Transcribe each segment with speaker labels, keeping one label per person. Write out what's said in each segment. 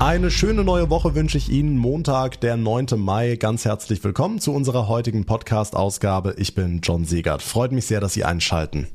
Speaker 1: Eine schöne neue Woche wünsche ich Ihnen. Montag, der 9. Mai. Ganz herzlich willkommen zu unserer heutigen Podcast-Ausgabe. Ich bin John Siegert. Freut mich sehr, dass Sie einschalten.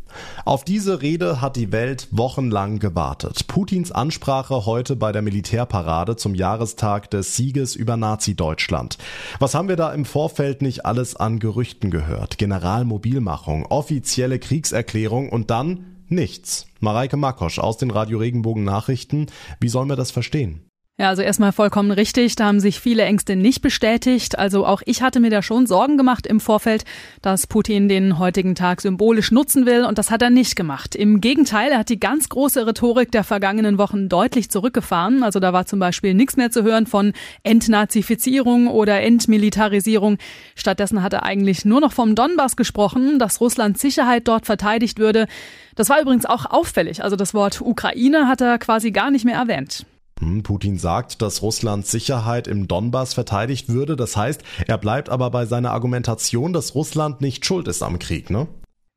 Speaker 1: Auf diese Rede hat die Welt wochenlang gewartet. Putins Ansprache heute bei der Militärparade zum Jahrestag des Sieges über Nazi-Deutschland. Was haben wir da im Vorfeld nicht alles an Gerüchten gehört? Generalmobilmachung, offizielle Kriegserklärung und dann nichts. Mareike Makosch aus den Radio Regenbogen Nachrichten. Wie sollen wir das verstehen?
Speaker 2: Ja, also erstmal vollkommen richtig. Da haben sich viele Ängste nicht bestätigt. Also auch ich hatte mir da schon Sorgen gemacht im Vorfeld, dass Putin den heutigen Tag symbolisch nutzen will. Und das hat er nicht gemacht. Im Gegenteil, er hat die ganz große Rhetorik der vergangenen Wochen deutlich zurückgefahren. Also da war zum Beispiel nichts mehr zu hören von Entnazifizierung oder Entmilitarisierung. Stattdessen hat er eigentlich nur noch vom Donbass gesprochen, dass Russlands Sicherheit dort verteidigt würde. Das war übrigens auch auffällig. Also das Wort Ukraine hat er quasi gar nicht mehr erwähnt.
Speaker 1: Hm, Putin sagt, dass Russlands Sicherheit im Donbass verteidigt würde. Das heißt, er bleibt aber bei seiner Argumentation, dass Russland nicht schuld ist am Krieg, ne?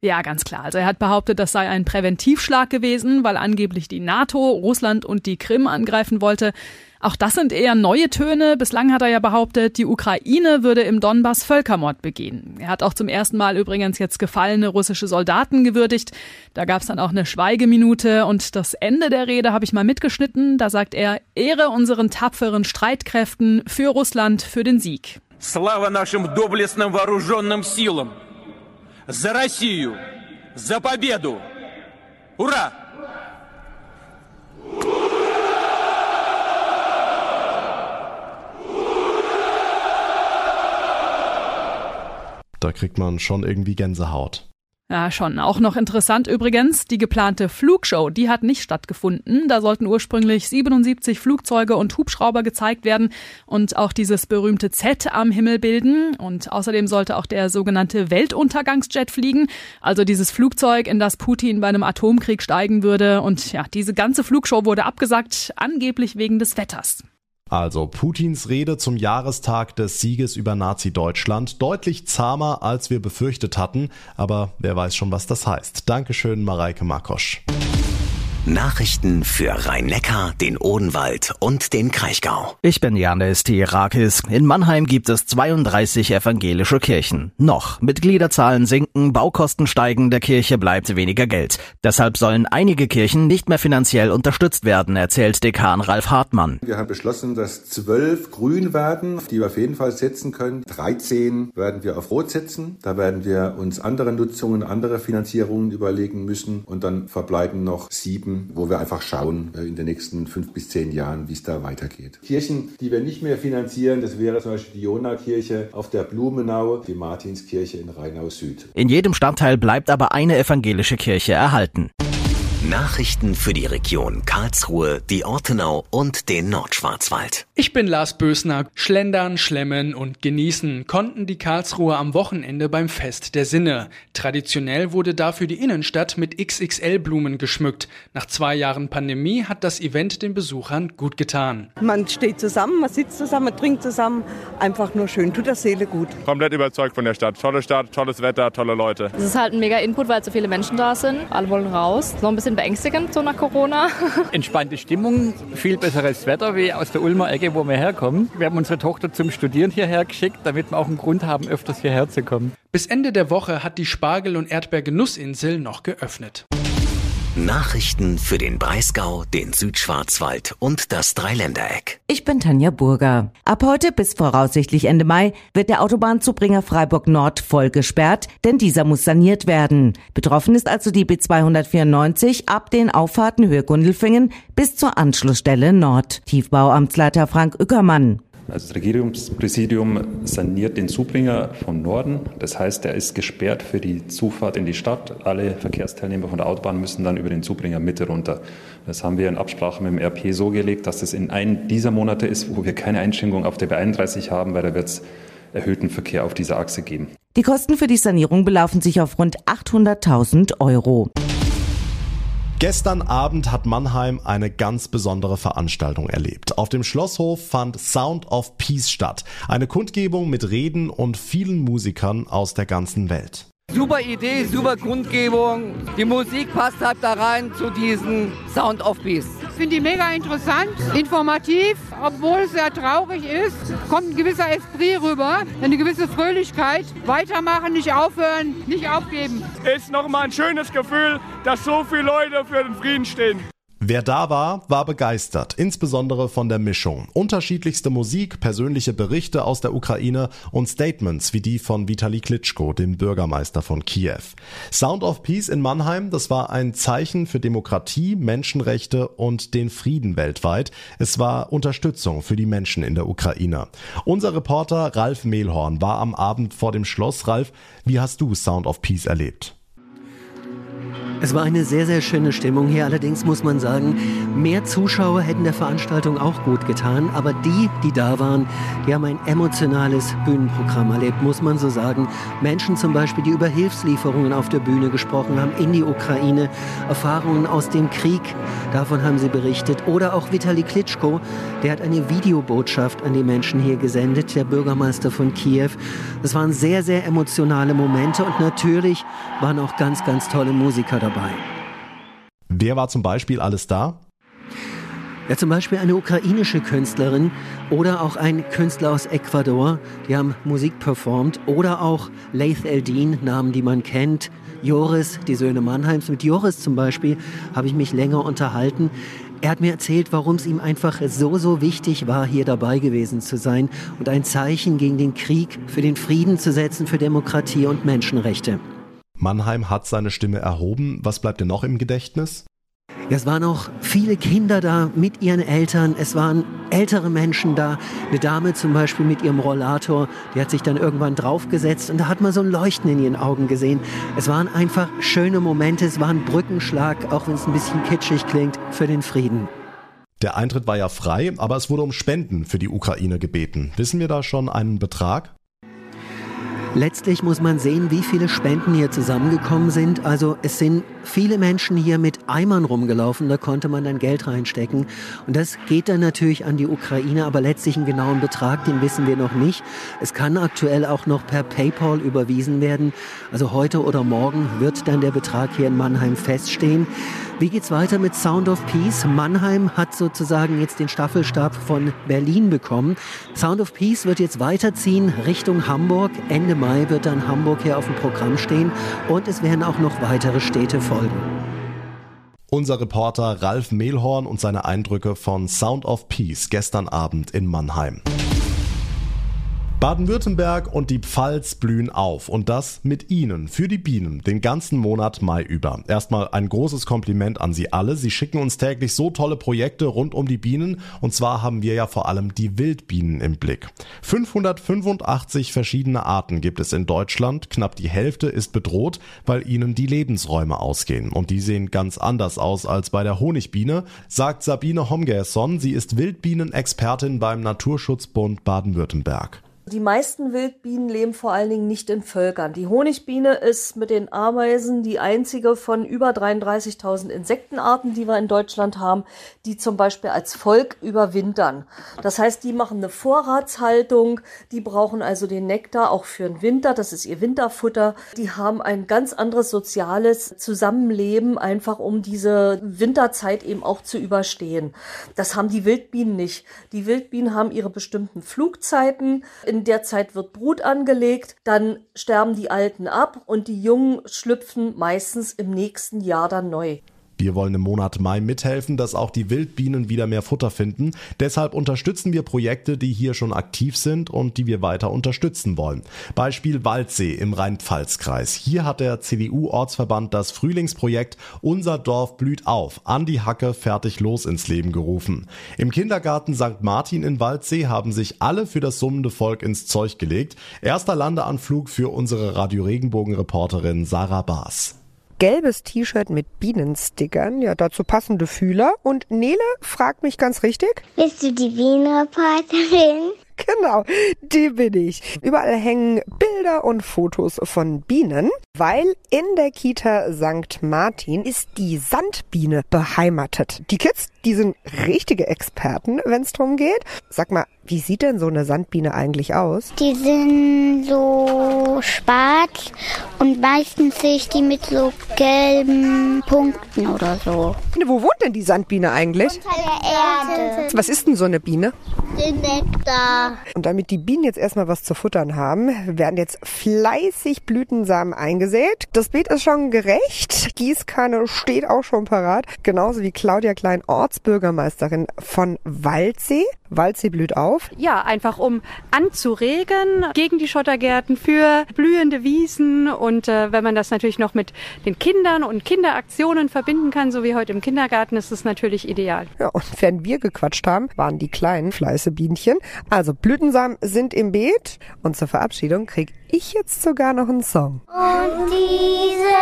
Speaker 2: Ja, ganz klar. Also er hat behauptet, das sei ein Präventivschlag gewesen, weil angeblich die NATO Russland und die Krim angreifen wollte. Auch das sind eher neue Töne. Bislang hat er ja behauptet, die Ukraine würde im Donbass Völkermord begehen. Er hat auch zum ersten Mal übrigens jetzt gefallene russische Soldaten gewürdigt. Da gab es dann auch eine Schweigeminute und das Ende der Rede habe ich mal mitgeschnitten. Da sagt er, Ehre unseren tapferen Streitkräften für Russland, für den Sieg.
Speaker 3: Слава нашим доблестным вооруженным силам! За Россию! За победу! Ура!
Speaker 1: Da kriegt man schon irgendwie Gänsehaut.
Speaker 2: Ja, schon. Auch noch interessant übrigens, die geplante Flugshow, die hat nicht stattgefunden. Da sollten ursprünglich 77 Flugzeuge und Hubschrauber gezeigt werden und auch dieses berühmte Z am Himmel bilden. Und außerdem sollte auch der sogenannte Weltuntergangsjet fliegen, also dieses Flugzeug, in das Putin bei einem Atomkrieg steigen würde. Und ja, diese ganze Flugshow wurde abgesagt, angeblich wegen des Wetters.
Speaker 1: Also Putins Rede zum Jahrestag des Sieges über Nazi-Deutschland deutlich zahmer, als wir befürchtet hatten, aber wer weiß schon, was das heißt. Dankeschön, Mareike Makosch.
Speaker 4: Nachrichten für Rhein-Neckar, den Odenwald und den Kraichgau.
Speaker 5: Ich bin Janis Tierakis. In Mannheim gibt es 32 evangelische Kirchen. Noch. Mitgliederzahlen sinken, Baukosten steigen, der Kirche bleibt weniger Geld. Deshalb sollen einige Kirchen nicht mehr finanziell unterstützt werden, erzählt Dekan Ralf Hartmann.
Speaker 6: Wir haben beschlossen, dass zwölf grün werden, die wir auf jeden Fall setzen können. 13 werden wir auf rot setzen. Da werden wir uns andere Nutzungen, andere Finanzierungen überlegen müssen und dann verbleiben noch sieben wo wir einfach schauen äh, in den nächsten fünf bis zehn Jahren, wie es da weitergeht. Kirchen, die wir nicht mehr finanzieren, das wäre zum Beispiel die Jonakirche auf der Blumenau, die Martinskirche in Rheinau Süd.
Speaker 5: In jedem Stadtteil bleibt aber eine evangelische Kirche erhalten.
Speaker 4: Nachrichten für die Region Karlsruhe, die Ortenau und den Nordschwarzwald.
Speaker 7: Ich bin Lars Bösner. Schlendern, schlemmen und genießen konnten die Karlsruher am Wochenende beim Fest der Sinne. Traditionell wurde dafür die Innenstadt mit XXL-Blumen geschmückt. Nach zwei Jahren Pandemie hat das Event den Besuchern gut getan.
Speaker 8: Man steht zusammen, man sitzt zusammen, man trinkt zusammen. Einfach nur schön, tut der Seele gut.
Speaker 9: Komplett überzeugt von der Stadt. Tolle Stadt, tolles Wetter, tolle Leute.
Speaker 10: Es ist halt ein mega Input, weil so viele Menschen da sind. Alle wollen raus. Noch ein bisschen beängstigend, so nach Corona.
Speaker 11: Entspannte Stimmung, viel besseres Wetter wie aus der Ulmer Ecke, wo wir herkommen. Wir haben unsere Tochter zum Studieren hierher geschickt, damit wir auch einen Grund haben, öfters hierher zu kommen.
Speaker 7: Bis Ende der Woche hat die Spargel- und Erdbeergenussinsel noch geöffnet.
Speaker 4: Nachrichten für den Breisgau, den Südschwarzwald und das Dreiländereck.
Speaker 12: Ich bin Tanja Burger. Ab heute bis voraussichtlich Ende Mai wird der Autobahnzubringer Freiburg Nord voll gesperrt, denn dieser muss saniert werden. Betroffen ist also die B294 ab den Auffahrten Höhe Gundelfingen bis zur Anschlussstelle Nord. Tiefbauamtsleiter Frank Ückermann.
Speaker 13: Also das Regierungspräsidium saniert den Zubringer vom Norden. Das heißt, er ist gesperrt für die Zufahrt in die Stadt. Alle Verkehrsteilnehmer von der Autobahn müssen dann über den Zubringer Mitte runter. Das haben wir in Absprache mit dem RP so gelegt, dass es in einem dieser Monate ist, wo wir keine Einschränkung auf der B31 haben, weil da wird es erhöhten Verkehr auf dieser Achse geben.
Speaker 12: Die Kosten für die Sanierung belaufen sich auf rund 800.000 Euro.
Speaker 1: Gestern Abend hat Mannheim eine ganz besondere Veranstaltung erlebt. Auf dem Schlosshof fand Sound of Peace statt. Eine Kundgebung mit Reden und vielen Musikern aus der ganzen Welt.
Speaker 14: super Idee, super Grundgebung. Die Musik passt halt da rein zu diesem Sound of Peace.
Speaker 15: Finde die mega interessant, informativ, obwohl es sehr traurig ist, kommt ein gewisser Esprit rüber, eine gewisse Fröhlichkeit. Weitermachen, nicht aufhören, nicht aufgeben.
Speaker 16: Ist nochmal ein schönes Gefühl, dass so viele Leute für den Frieden stehen.
Speaker 1: Wer da war, war begeistert, insbesondere von der Mischung. Unterschiedlichste Musik, persönliche Berichte aus der Ukraine und Statements wie die von Vitali Klitschko, dem Bürgermeister von Kiew. Sound of Peace in Mannheim, das war ein Zeichen für Demokratie, Menschenrechte und den Frieden weltweit. Es war Unterstützung für die Menschen in der Ukraine. Unser Reporter Ralf Mehlhorn war am Abend vor dem Schloss. Ralf, wie hast du Sound of Peace erlebt?
Speaker 17: Es war eine sehr, sehr schöne Stimmung hier. Allerdings muss man sagen, mehr Zuschauer hätten der Veranstaltung auch gut getan. Aber die, die da waren, die haben ein emotionales Bühnenprogramm erlebt, muss man so sagen. Menschen zum Beispiel, die über Hilfslieferungen auf der Bühne gesprochen haben in die Ukraine, Erfahrungen aus dem Krieg, davon haben sie berichtet. Oder auch Vitali Klitschko, der hat eine Videobotschaft an die Menschen hier gesendet, der Bürgermeister von Kiew. Das waren sehr, sehr emotionale Momente und natürlich waren auch ganz, ganz tolle Musiker dabei.
Speaker 1: Wer war zum Beispiel alles da?
Speaker 17: Ja, zum Beispiel eine ukrainische Künstlerin oder auch ein Künstler aus Ecuador, die haben Musik performt. Oder auch Laith Eldin, Namen, die man kennt. Joris, die Söhne Mannheims. Mit Joris zum Beispiel habe ich mich länger unterhalten. Er hat mir erzählt, warum es ihm einfach so, so wichtig war, hier dabei gewesen zu sein und ein Zeichen gegen den Krieg, für den Frieden zu setzen, für Demokratie und Menschenrechte.
Speaker 1: Mannheim hat seine Stimme erhoben. Was bleibt dir noch im Gedächtnis?
Speaker 17: Ja, es waren auch viele Kinder da mit ihren Eltern. Es waren ältere Menschen da. Eine Dame zum Beispiel mit ihrem Rollator, die hat sich dann irgendwann draufgesetzt und da hat man so ein Leuchten in ihren Augen gesehen. Es waren einfach schöne Momente. Es war ein Brückenschlag, auch wenn es ein bisschen kitschig klingt, für den Frieden.
Speaker 1: Der Eintritt war ja frei, aber es wurde um Spenden für die Ukraine gebeten. Wissen wir da schon einen Betrag?
Speaker 17: Letztlich muss man sehen, wie viele Spenden hier zusammengekommen sind. Also es sind viele Menschen hier mit Eimern rumgelaufen, da konnte man dann Geld reinstecken. Und das geht dann natürlich an die Ukraine, aber letztlich einen genauen Betrag, den wissen wir noch nicht. Es kann aktuell auch noch per PayPal überwiesen werden. Also heute oder morgen wird dann der Betrag hier in Mannheim feststehen. Wie geht's weiter mit Sound of Peace? Mannheim hat sozusagen jetzt den Staffelstab von Berlin bekommen. Sound of Peace wird jetzt weiterziehen Richtung Hamburg. Ende Mai wird dann Hamburg hier auf dem Programm stehen und es werden auch noch weitere Städte folgen.
Speaker 1: Unser Reporter Ralf Mehlhorn und seine Eindrücke von Sound of Peace gestern Abend in Mannheim. Baden-Württemberg und die Pfalz blühen auf und das mit Ihnen für die Bienen den ganzen Monat Mai über. Erstmal ein großes Kompliment an Sie alle. Sie schicken uns täglich so tolle Projekte rund um die Bienen und zwar haben wir ja vor allem die Wildbienen im Blick. 585 verschiedene Arten gibt es in Deutschland. Knapp die Hälfte ist bedroht, weil ihnen die Lebensräume ausgehen und die sehen ganz anders aus als bei der Honigbiene, sagt Sabine Homgerson. Sie ist Wildbienenexpertin beim Naturschutzbund Baden-Württemberg.
Speaker 18: Die meisten Wildbienen leben vor allen Dingen nicht in Völkern. Die Honigbiene ist mit den Ameisen die einzige von über 33.000 Insektenarten, die wir in Deutschland haben, die zum Beispiel als Volk überwintern. Das heißt, die machen eine Vorratshaltung, die brauchen also den Nektar auch für den Winter, das ist ihr Winterfutter. Die haben ein ganz anderes soziales Zusammenleben, einfach um diese Winterzeit eben auch zu überstehen. Das haben die Wildbienen nicht. Die Wildbienen haben ihre bestimmten Flugzeiten. In in der Zeit wird Brut angelegt, dann sterben die Alten ab und die Jungen schlüpfen meistens im nächsten Jahr dann neu.
Speaker 1: Wir wollen im Monat Mai mithelfen, dass auch die Wildbienen wieder mehr Futter finden. Deshalb unterstützen wir Projekte, die hier schon aktiv sind und die wir weiter unterstützen wollen. Beispiel Waldsee im Rhein-Pfalz-Kreis. Hier hat der CDU-Ortsverband das Frühlingsprojekt Unser Dorf blüht auf, an die Hacke fertig los ins Leben gerufen. Im Kindergarten St. Martin in Waldsee haben sich alle für das summende Volk ins Zeug gelegt. Erster Landeanflug für unsere Radio Regenbogen-Reporterin Sarah Baas
Speaker 19: gelbes T-Shirt mit Bienenstickern, ja dazu passende Fühler. Und Nele fragt mich ganz richtig.
Speaker 20: Bist du die Bienenreporterin?
Speaker 19: Genau, die bin ich. Überall hängen Bilder und Fotos von Bienen, weil in der Kita St. Martin ist die Sandbiene beheimatet. Die Kids, die sind richtige Experten, wenn es drum geht. Sag mal, wie sieht denn so eine Sandbiene eigentlich aus?
Speaker 20: Die sind so schwarz Und meistens sehe ich die mit so gelben Punkten oder so.
Speaker 19: Wo wohnt denn die Sandbiene eigentlich?
Speaker 20: Unter der Erde.
Speaker 19: Was ist denn so eine Biene?
Speaker 20: Den Nektar.
Speaker 19: Und damit die Bienen jetzt erstmal was zu futtern haben, werden jetzt fleißig Blütensamen eingesät. Das Beet ist schon gerecht. Gießkanne steht auch schon parat. Genauso wie Claudia Klein, Ortsbürgermeisterin von Waldsee. Waldsee blüht auf.
Speaker 21: Ja, einfach um anzuregen gegen die Schottergärten für blühende Wiesen und äh, wenn man das natürlich noch mit den Kindern und Kinderaktionen verbinden kann, so wie heute im Kindergarten, ist es natürlich ideal.
Speaker 19: Ja, und während wir gequatscht haben, waren die kleinen Fleißebienchen. Also Blütensamen sind im Beet und zur Verabschiedung krieg ich jetzt sogar noch einen Song.
Speaker 20: Und diese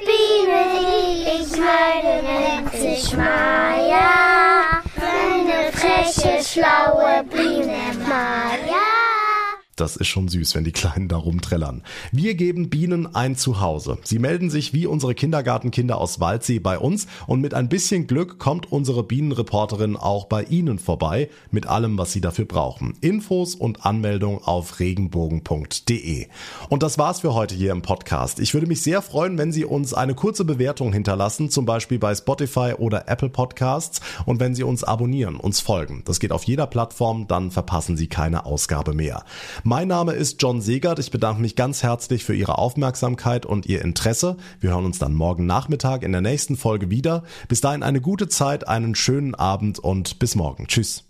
Speaker 20: Biene, die ich meine, nennt sich Maya. Eine freche, schlaue Biene.
Speaker 1: Das ist schon süß, wenn die Kleinen da rumträllern. Wir geben Bienen ein Zuhause. Sie melden sich wie unsere Kindergartenkinder aus Waldsee bei uns und mit ein bisschen Glück kommt unsere Bienenreporterin auch bei Ihnen vorbei mit allem, was Sie dafür brauchen. Infos und Anmeldung auf regenbogen.de. Und das war's für heute hier im Podcast. Ich würde mich sehr freuen, wenn Sie uns eine kurze Bewertung hinterlassen, zum Beispiel bei Spotify oder Apple Podcasts und wenn Sie uns abonnieren, uns folgen. Das geht auf jeder Plattform, dann verpassen Sie keine Ausgabe mehr. Mein Name ist John Segert. Ich bedanke mich ganz herzlich für Ihre Aufmerksamkeit und Ihr Interesse. Wir hören uns dann morgen Nachmittag in der nächsten Folge wieder. Bis dahin eine gute Zeit, einen schönen Abend und bis morgen. Tschüss.